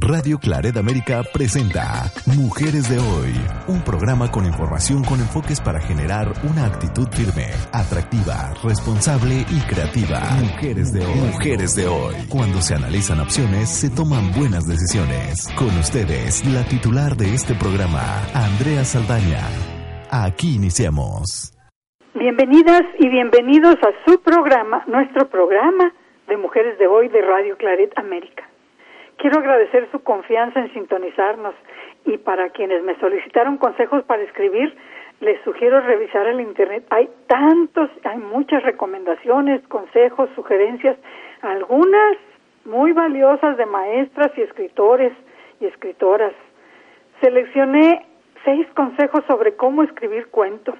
Radio Claret América presenta Mujeres de Hoy, un programa con información con enfoques para generar una actitud firme, atractiva, responsable y creativa. Mujeres de Hoy. Mujeres de Hoy. Cuando se analizan opciones, se toman buenas decisiones. Con ustedes, la titular de este programa, Andrea Saldaña. Aquí iniciamos. Bienvenidas y bienvenidos a su programa, nuestro programa de Mujeres de Hoy de Radio Claret América. Quiero agradecer su confianza en sintonizarnos y para quienes me solicitaron consejos para escribir, les sugiero revisar el Internet. Hay tantos, hay muchas recomendaciones, consejos, sugerencias, algunas muy valiosas de maestras y escritores y escritoras. Seleccioné seis consejos sobre cómo escribir cuento.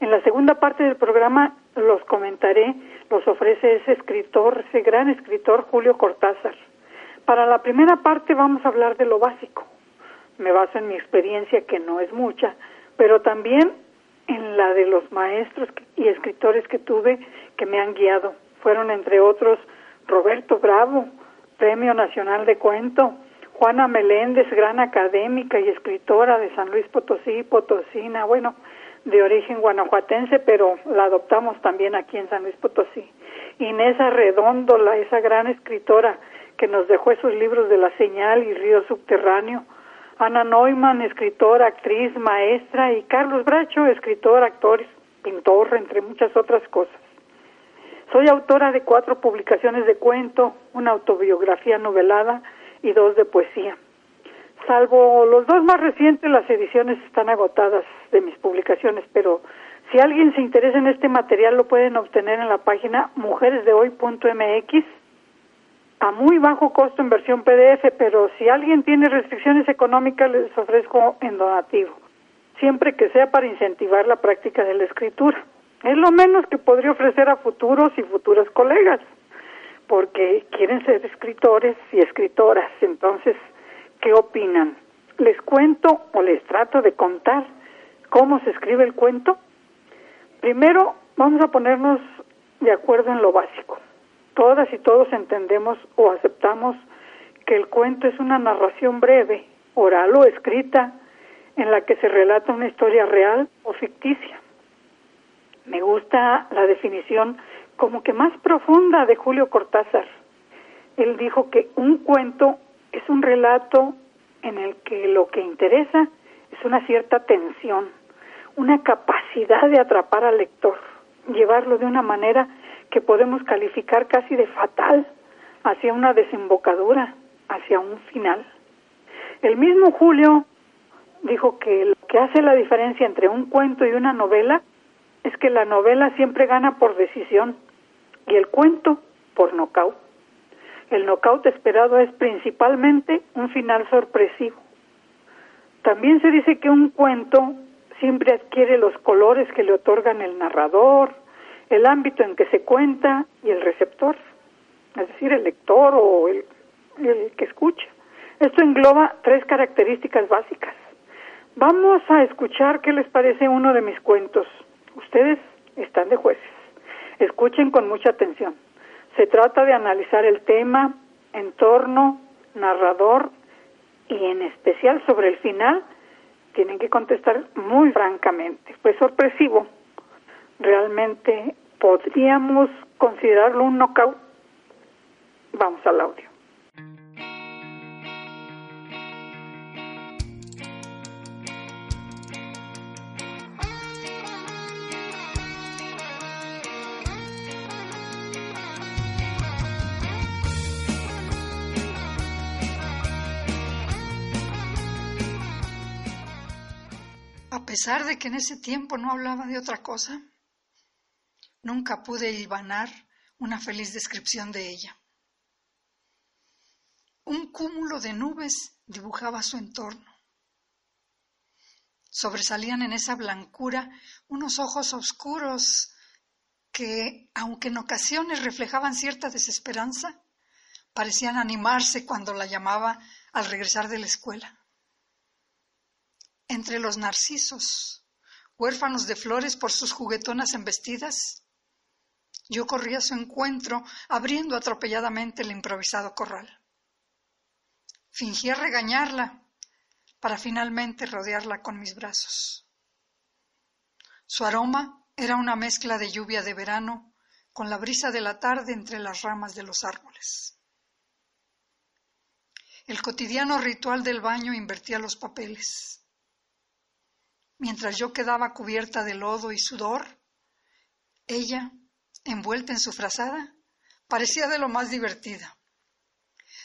En la segunda parte del programa los comentaré, los ofrece ese escritor, ese gran escritor Julio Cortázar. Para la primera parte vamos a hablar de lo básico. Me baso en mi experiencia, que no es mucha, pero también en la de los maestros y escritores que tuve que me han guiado. Fueron, entre otros, Roberto Bravo, Premio Nacional de Cuento, Juana Meléndez, gran académica y escritora de San Luis Potosí, Potosina, bueno, de origen guanajuatense, pero la adoptamos también aquí en San Luis Potosí. Inés Arredondo, la, esa gran escritora que nos dejó esos libros de La Señal y Río Subterráneo, Ana Neumann, escritora, actriz, maestra, y Carlos Bracho, escritor, actor, pintor, entre muchas otras cosas. Soy autora de cuatro publicaciones de cuento, una autobiografía novelada y dos de poesía. Salvo los dos más recientes, las ediciones están agotadas de mis publicaciones, pero si alguien se interesa en este material lo pueden obtener en la página mujeresdehoy.mx a muy bajo costo en versión PDF, pero si alguien tiene restricciones económicas les ofrezco en donativo, siempre que sea para incentivar la práctica de la escritura. Es lo menos que podría ofrecer a futuros y futuras colegas, porque quieren ser escritores y escritoras. Entonces, ¿qué opinan? ¿Les cuento o les trato de contar cómo se escribe el cuento? Primero, vamos a ponernos de acuerdo en lo básico todas y todos entendemos o aceptamos que el cuento es una narración breve, oral o escrita, en la que se relata una historia real o ficticia. Me gusta la definición como que más profunda de Julio Cortázar. Él dijo que un cuento es un relato en el que lo que interesa es una cierta tensión, una capacidad de atrapar al lector, llevarlo de una manera que podemos calificar casi de fatal hacia una desembocadura, hacia un final. El mismo Julio dijo que lo que hace la diferencia entre un cuento y una novela es que la novela siempre gana por decisión y el cuento por nocaut. El nocaut esperado es principalmente un final sorpresivo. También se dice que un cuento siempre adquiere los colores que le otorgan el narrador, el ámbito en que se cuenta y el receptor, es decir, el lector o el, que escucha. Esto engloba tres características básicas. Vamos a escuchar qué les parece uno de mis cuentos. Ustedes están de jueces. Escuchen con mucha atención. Se trata de analizar el tema, entorno, narrador y en especial sobre el final. Tienen que contestar muy francamente. Fue sorpresivo realmente podríamos considerarlo un knockout. Vamos al audio. A pesar de que en ese tiempo no hablaba de otra cosa, Nunca pude hilvanar una feliz descripción de ella. un cúmulo de nubes dibujaba su entorno. Sobresalían en esa blancura unos ojos oscuros que, aunque en ocasiones reflejaban cierta desesperanza, parecían animarse cuando la llamaba al regresar de la escuela. Entre los narcisos, huérfanos de flores por sus juguetonas embestidas, yo corrí a su encuentro, abriendo atropelladamente el improvisado corral. Fingía regañarla para finalmente rodearla con mis brazos. Su aroma era una mezcla de lluvia de verano con la brisa de la tarde entre las ramas de los árboles. El cotidiano ritual del baño invertía los papeles. Mientras yo quedaba cubierta de lodo y sudor, ella, envuelta en su frazada, parecía de lo más divertida.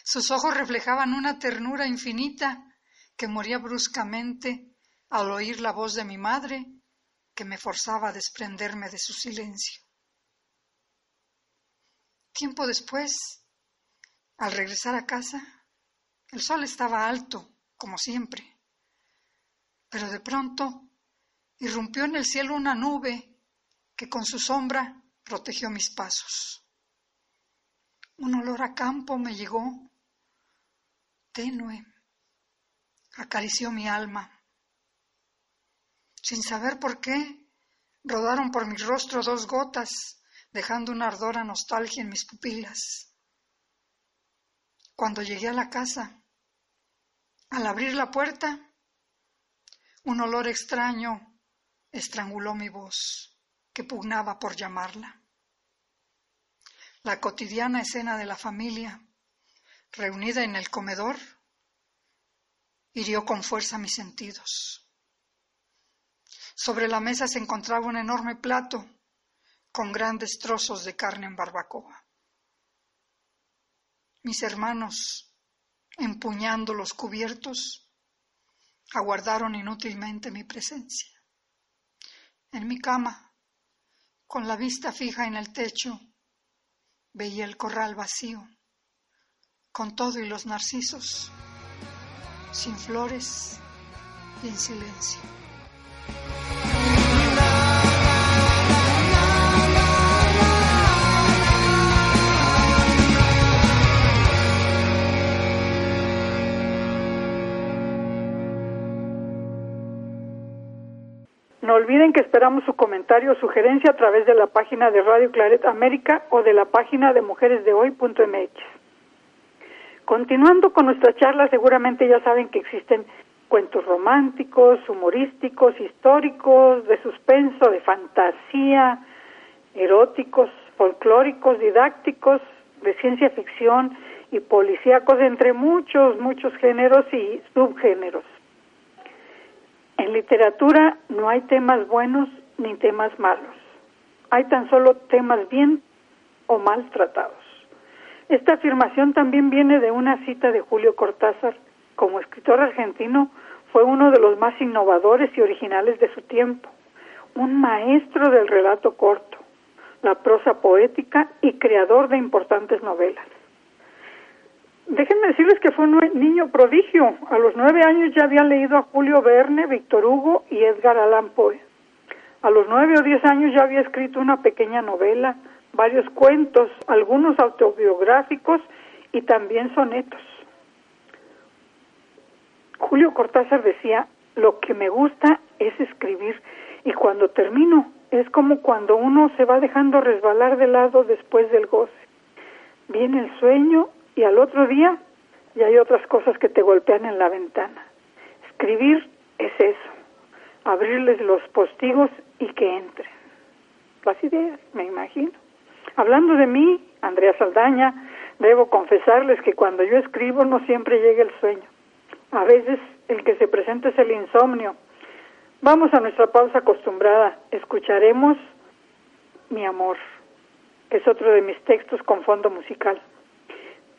Sus ojos reflejaban una ternura infinita que moría bruscamente al oír la voz de mi madre que me forzaba a desprenderme de su silencio. Tiempo después, al regresar a casa, el sol estaba alto, como siempre, pero de pronto irrumpió en el cielo una nube que con su sombra protegió mis pasos. Un olor a campo me llegó, tenue, acarició mi alma sin saber por qué, rodaron por mi rostro dos gotas, dejando una ardor a nostalgia en mis pupilas. Cuando llegué a la casa, al abrir la puerta, un olor extraño estranguló mi voz, que pugnaba por llamarla. La cotidiana escena de la familia, reunida en el comedor, hirió con fuerza mis sentidos. Sobre la mesa se encontraba un enorme plato con grandes trozos de carne en barbacoa. Mis hermanos, empuñando los cubiertos, aguardaron inútilmente mi presencia. En mi cama, con la vista fija en el techo, veía el corral vacío, con todo y los narcisos, sin flores y en silencio. Olviden que esperamos su comentario o sugerencia a través de la página de Radio Claret América o de la página de mujeresdehoy.mx. Continuando con nuestra charla, seguramente ya saben que existen cuentos románticos, humorísticos, históricos, de suspenso, de fantasía, eróticos, folclóricos, didácticos, de ciencia ficción y policíacos, entre muchos, muchos géneros y subgéneros. En literatura no hay temas buenos ni temas malos. Hay tan solo temas bien o mal tratados. Esta afirmación también viene de una cita de Julio Cortázar. Como escritor argentino, fue uno de los más innovadores y originales de su tiempo, un maestro del relato corto, la prosa poética y creador de importantes novelas. Déjenme decirles que fue un niño prodigio. A los nueve años ya había leído a Julio Verne, Víctor Hugo y Edgar Allan Poe. A los nueve o diez años ya había escrito una pequeña novela, varios cuentos, algunos autobiográficos y también sonetos. Julio Cortázar decía, lo que me gusta es escribir y cuando termino es como cuando uno se va dejando resbalar de lado después del goce. Viene el sueño y al otro día ya hay otras cosas que te golpean en la ventana. Escribir es eso, abrirles los postigos y que entren. Las ideas, me imagino. Hablando de mí, Andrea Saldaña, debo confesarles que cuando yo escribo no siempre llega el sueño. A veces el que se presenta es el insomnio. Vamos a nuestra pausa acostumbrada. Escucharemos Mi amor, que es otro de mis textos con fondo musical.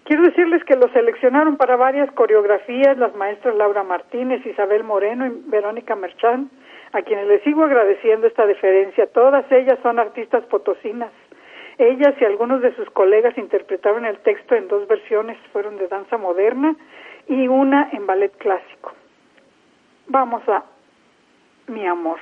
Quiero decirles que lo seleccionaron para varias coreografías las maestras Laura Martínez, Isabel Moreno y Verónica Merchán, a quienes les sigo agradeciendo esta deferencia. Todas ellas son artistas potosinas. Ellas y algunos de sus colegas interpretaron el texto en dos versiones, fueron de danza moderna y una en ballet clásico. Vamos a Mi amor.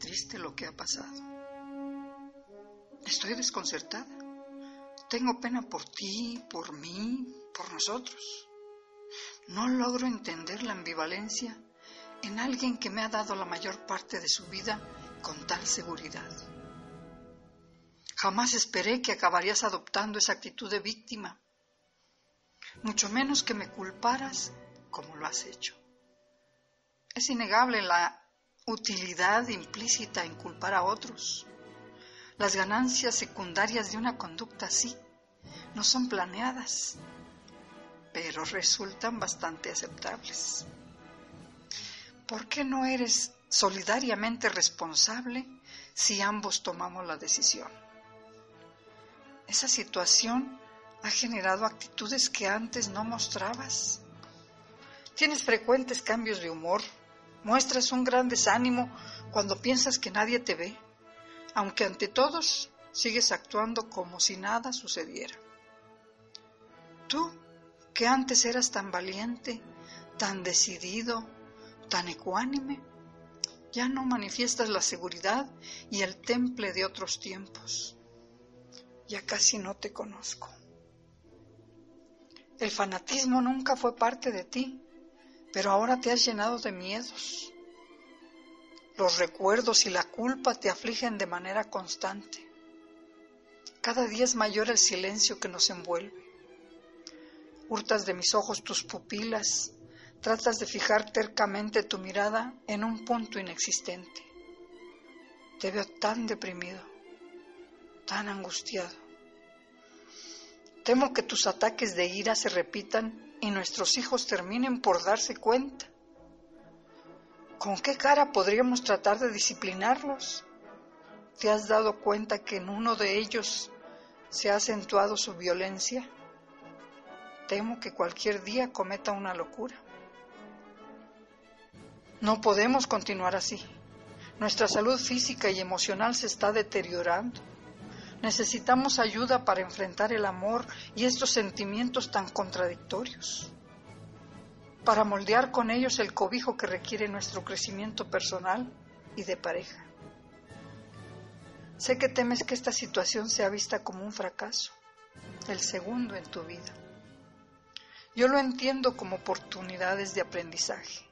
Triste lo que ha pasado. Estoy desconcertada. Tengo pena por ti, por mí, por nosotros. No logro entender la ambivalencia en alguien que me ha dado la mayor parte de su vida con tal seguridad. Jamás esperé que acabarías adoptando esa actitud de víctima, mucho menos que me culparas como lo has hecho. Es innegable la utilidad implícita en culpar a otros. Las ganancias secundarias de una conducta así no son planeadas, pero resultan bastante aceptables. ¿Por qué no eres solidariamente responsable si ambos tomamos la decisión? Esa situación ha generado actitudes que antes no mostrabas. Tienes frecuentes cambios de humor Muestras un gran desánimo cuando piensas que nadie te ve, aunque ante todos sigues actuando como si nada sucediera. Tú, que antes eras tan valiente, tan decidido, tan ecuánime, ya no manifiestas la seguridad y el temple de otros tiempos. Ya casi no te conozco. El fanatismo nunca fue parte de ti, pero ahora te has llenado de miedos. Los recuerdos y la culpa te afligen de manera constante. Cada día es mayor el silencio que nos envuelve. Hurtas de mis ojos tus pupilas, tratas de fijar tercamente tu mirada en un punto inexistente. Te veo tan deprimido, tan angustiado. Temo que tus ataques de ira se repitan y nuestros hijos terminen por darse cuenta. ¿Con qué cara podríamos tratar de disciplinarlos? ¿Te has dado cuenta que en uno de ellos se ha acentuado su violencia? Temo que cualquier día cometa una locura. No podemos continuar así. Nuestra salud física y emocional se está deteriorando. Necesitamos ayuda para enfrentar el amor y estos sentimientos tan contradictorios, para moldear con ellos el cobijo que requiere nuestro crecimiento personal y de pareja. Sé que temes que esta situación sea vista como un fracaso, el segundo en tu vida. Yo lo entiendo como oportunidades de aprendizaje.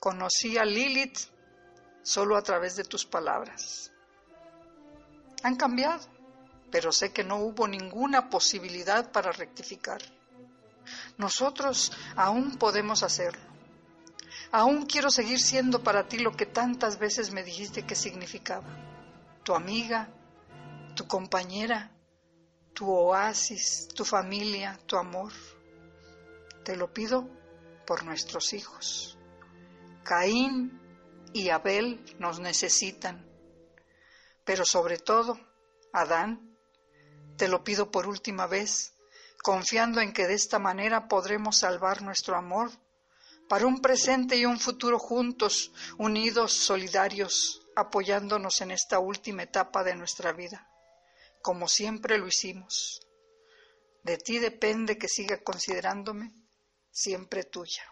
Conocí a Lilith solo a través de tus palabras han cambiado, pero sé que no hubo ninguna posibilidad para rectificar. Nosotros aún podemos hacerlo. Aún quiero seguir siendo para ti lo que tantas veces me dijiste que significaba. Tu amiga, tu compañera, tu oasis, tu familia, tu amor. Te lo pido por nuestros hijos. Caín y Abel nos necesitan pero sobre todo, Adán, te lo pido por última vez, confiando en que de esta manera podremos salvar nuestro amor para un presente y un futuro juntos, unidos, solidarios, apoyándonos en esta última etapa de nuestra vida, como siempre lo hicimos. De ti depende que siga considerándome siempre tuya.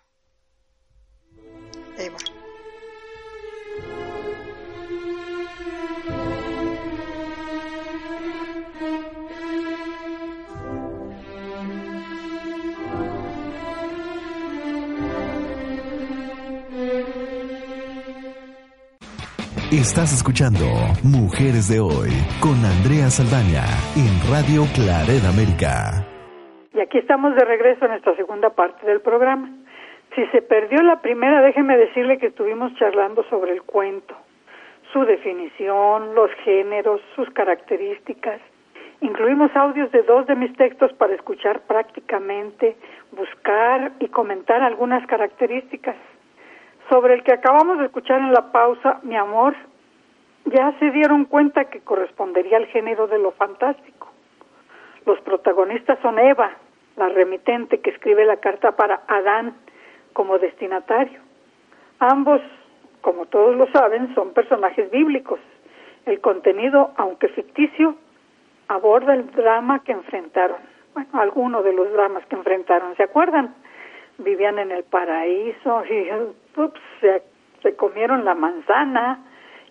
Estás escuchando Mujeres de Hoy con Andrea Saldaña en Radio Claret América. Y aquí estamos de regreso en nuestra segunda parte del programa. Si se perdió la primera, déjeme decirle que estuvimos charlando sobre el cuento, su definición, los géneros, sus características. Incluimos audios de dos de mis textos para escuchar prácticamente, buscar y comentar algunas características sobre el que acabamos de escuchar en la pausa, mi amor, ya se dieron cuenta que correspondería al género de lo fantástico. Los protagonistas son Eva, la remitente que escribe la carta para Adán como destinatario. Ambos, como todos lo saben, son personajes bíblicos. El contenido, aunque ficticio, aborda el drama que enfrentaron. Bueno, alguno de los dramas que enfrentaron. ¿Se acuerdan? Vivían en el paraíso y ups, se comieron la manzana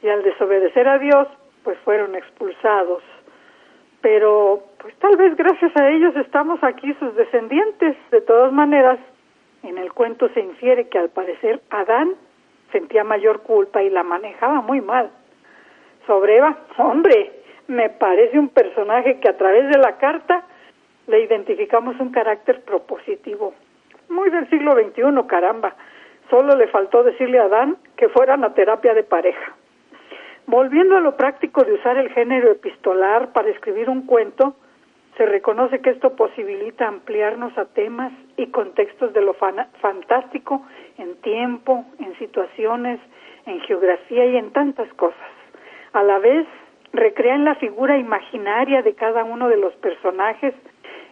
y al desobedecer a Dios, pues fueron expulsados. Pero, pues tal vez gracias a ellos estamos aquí sus descendientes. De todas maneras, en el cuento se infiere que al parecer Adán sentía mayor culpa y la manejaba muy mal. Sobre Eva, hombre, me parece un personaje que a través de la carta le identificamos un carácter propositivo. Muy del siglo XXI, caramba. Solo le faltó decirle a Adán que fueran a terapia de pareja. Volviendo a lo práctico de usar el género epistolar para escribir un cuento, se reconoce que esto posibilita ampliarnos a temas y contextos de lo fantástico en tiempo, en situaciones, en geografía y en tantas cosas. A la vez, recrean la figura imaginaria de cada uno de los personajes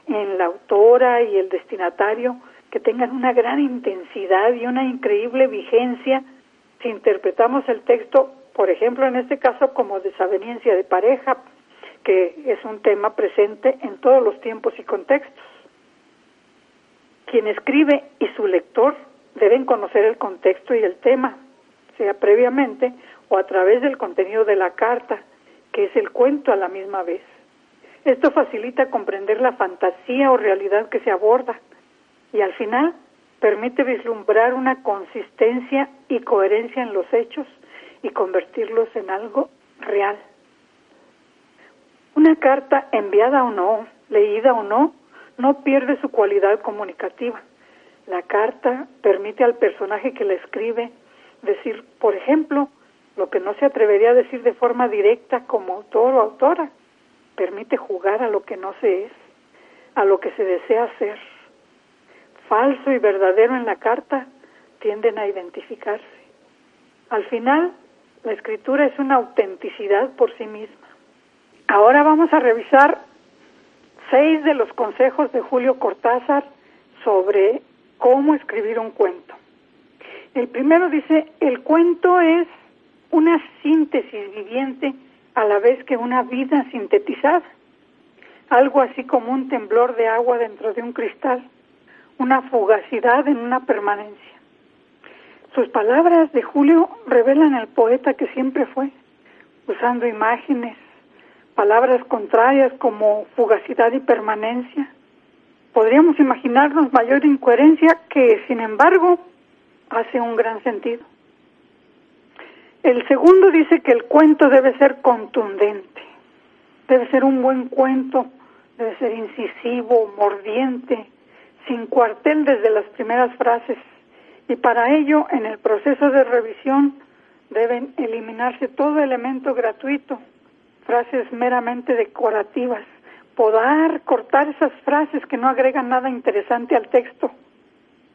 en la autora y el destinatario que tengan una gran intensidad y una increíble vigencia si interpretamos el texto, por ejemplo, en este caso como desaveniencia de pareja, que es un tema presente en todos los tiempos y contextos. Quien escribe y su lector deben conocer el contexto y el tema, sea previamente o a través del contenido de la carta, que es el cuento a la misma vez. Esto facilita comprender la fantasía o realidad que se aborda y al final permite vislumbrar una consistencia y coherencia en los hechos y convertirlos en algo real. Una carta enviada o no, leída o no, no pierde su cualidad comunicativa. La carta permite al personaje que la escribe decir, por ejemplo, lo que no se atrevería a decir de forma directa como autor o autora. Permite jugar a lo que no se es, a lo que se desea ser. Falso y verdadero en la carta tienden a identificarse. Al final, la escritura es una autenticidad por sí misma. Ahora vamos a revisar seis de los consejos de Julio Cortázar sobre cómo escribir un cuento. El primero dice, el cuento es una síntesis viviente a la vez que una vida sintetizada, algo así como un temblor de agua dentro de un cristal, una fugacidad en una permanencia. Sus palabras de Julio revelan el poeta que siempre fue, usando imágenes, palabras contrarias como fugacidad y permanencia. Podríamos imaginarnos mayor incoherencia que, sin embargo, hace un gran sentido. El segundo dice que el cuento debe ser contundente, debe ser un buen cuento, debe ser incisivo, mordiente, sin cuartel desde las primeras frases. Y para ello, en el proceso de revisión, deben eliminarse todo elemento gratuito frases meramente decorativas, podar, cortar esas frases que no agregan nada interesante al texto.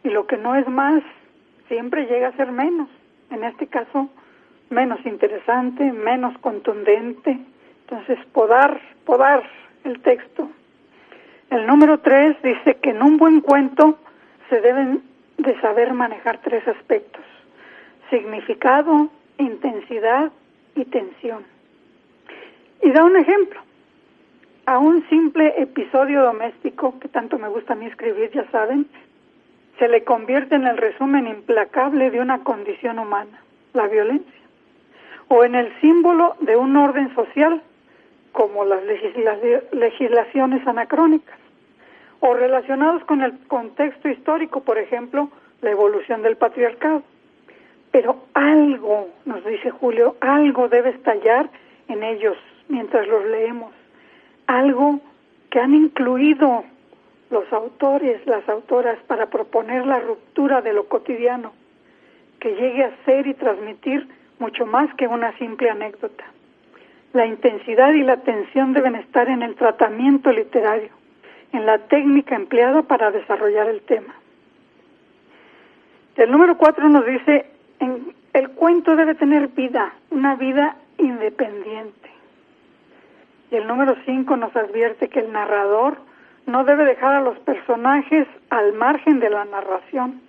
Y lo que no es más, siempre llega a ser menos. En este caso, menos interesante, menos contundente. Entonces, podar, podar el texto. El número tres dice que en un buen cuento se deben de saber manejar tres aspectos. Significado, intensidad y tensión. Y da un ejemplo. A un simple episodio doméstico, que tanto me gusta a mí escribir, ya saben, se le convierte en el resumen implacable de una condición humana, la violencia, o en el símbolo de un orden social, como las legislaciones anacrónicas, o relacionados con el contexto histórico, por ejemplo, la evolución del patriarcado. Pero algo, nos dice Julio, algo debe estallar en ellos mientras los leemos, algo que han incluido los autores, las autoras, para proponer la ruptura de lo cotidiano, que llegue a ser y transmitir mucho más que una simple anécdota. La intensidad y la tensión deben estar en el tratamiento literario, en la técnica empleada para desarrollar el tema. El número cuatro nos dice el cuento debe tener vida, una vida independiente. Y el número 5 nos advierte que el narrador no debe dejar a los personajes al margen de la narración.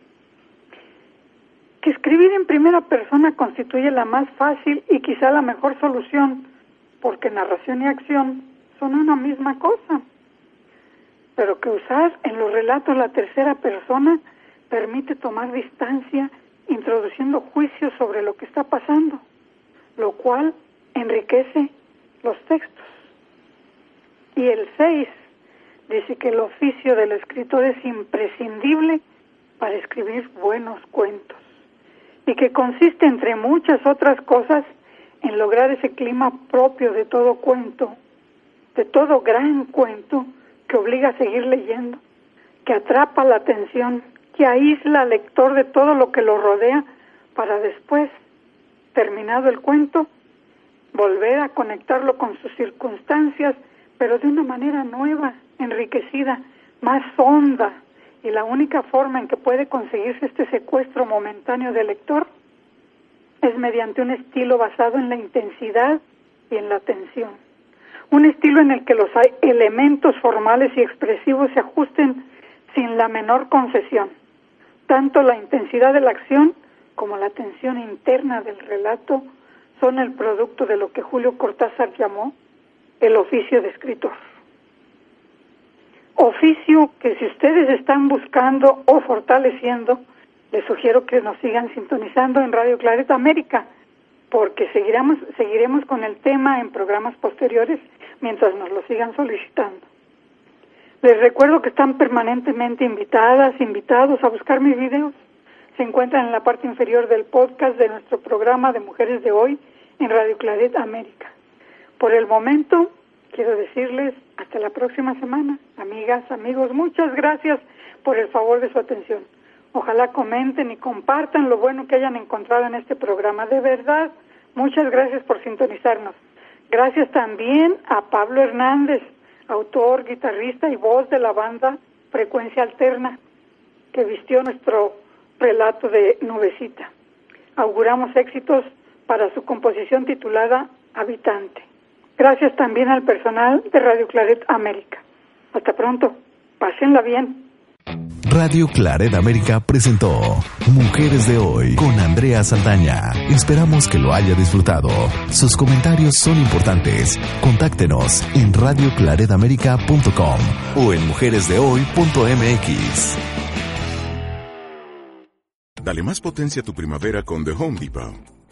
Que escribir en primera persona constituye la más fácil y quizá la mejor solución, porque narración y acción son una misma cosa. Pero que usar en los relatos la tercera persona permite tomar distancia introduciendo juicios sobre lo que está pasando, lo cual enriquece los textos. Y el 6 dice que el oficio del escritor es imprescindible para escribir buenos cuentos y que consiste, entre muchas otras cosas, en lograr ese clima propio de todo cuento, de todo gran cuento que obliga a seguir leyendo, que atrapa la atención, que aísla al lector de todo lo que lo rodea para después, terminado el cuento, volver a conectarlo con sus circunstancias, pero de una manera nueva, enriquecida, más honda. Y la única forma en que puede conseguirse este secuestro momentáneo del lector es mediante un estilo basado en la intensidad y en la tensión. Un estilo en el que los elementos formales y expresivos se ajusten sin la menor concesión. Tanto la intensidad de la acción como la tensión interna del relato son el producto de lo que Julio Cortázar llamó el oficio de escritor. Oficio que si ustedes están buscando o fortaleciendo, les sugiero que nos sigan sintonizando en Radio Clareta América, porque seguiremos, seguiremos con el tema en programas posteriores mientras nos lo sigan solicitando. Les recuerdo que están permanentemente invitadas, invitados a buscar mis videos. Se encuentran en la parte inferior del podcast de nuestro programa de Mujeres de Hoy en Radio Claret América. Por el momento, quiero decirles hasta la próxima semana. Amigas, amigos, muchas gracias por el favor de su atención. Ojalá comenten y compartan lo bueno que hayan encontrado en este programa. De verdad, muchas gracias por sintonizarnos. Gracias también a Pablo Hernández, autor, guitarrista y voz de la banda Frecuencia Alterna, que vistió nuestro relato de Nubecita. Auguramos éxitos para su composición titulada Habitante. Gracias también al personal de Radio Claret América. Hasta pronto. Pásenla bien. Radio Claret América presentó Mujeres de Hoy con Andrea Saldaña. Esperamos que lo haya disfrutado. Sus comentarios son importantes. Contáctenos en radioclaredamerica.com o en mujeresdehoy.mx. Dale más potencia a tu primavera con The Home Depot.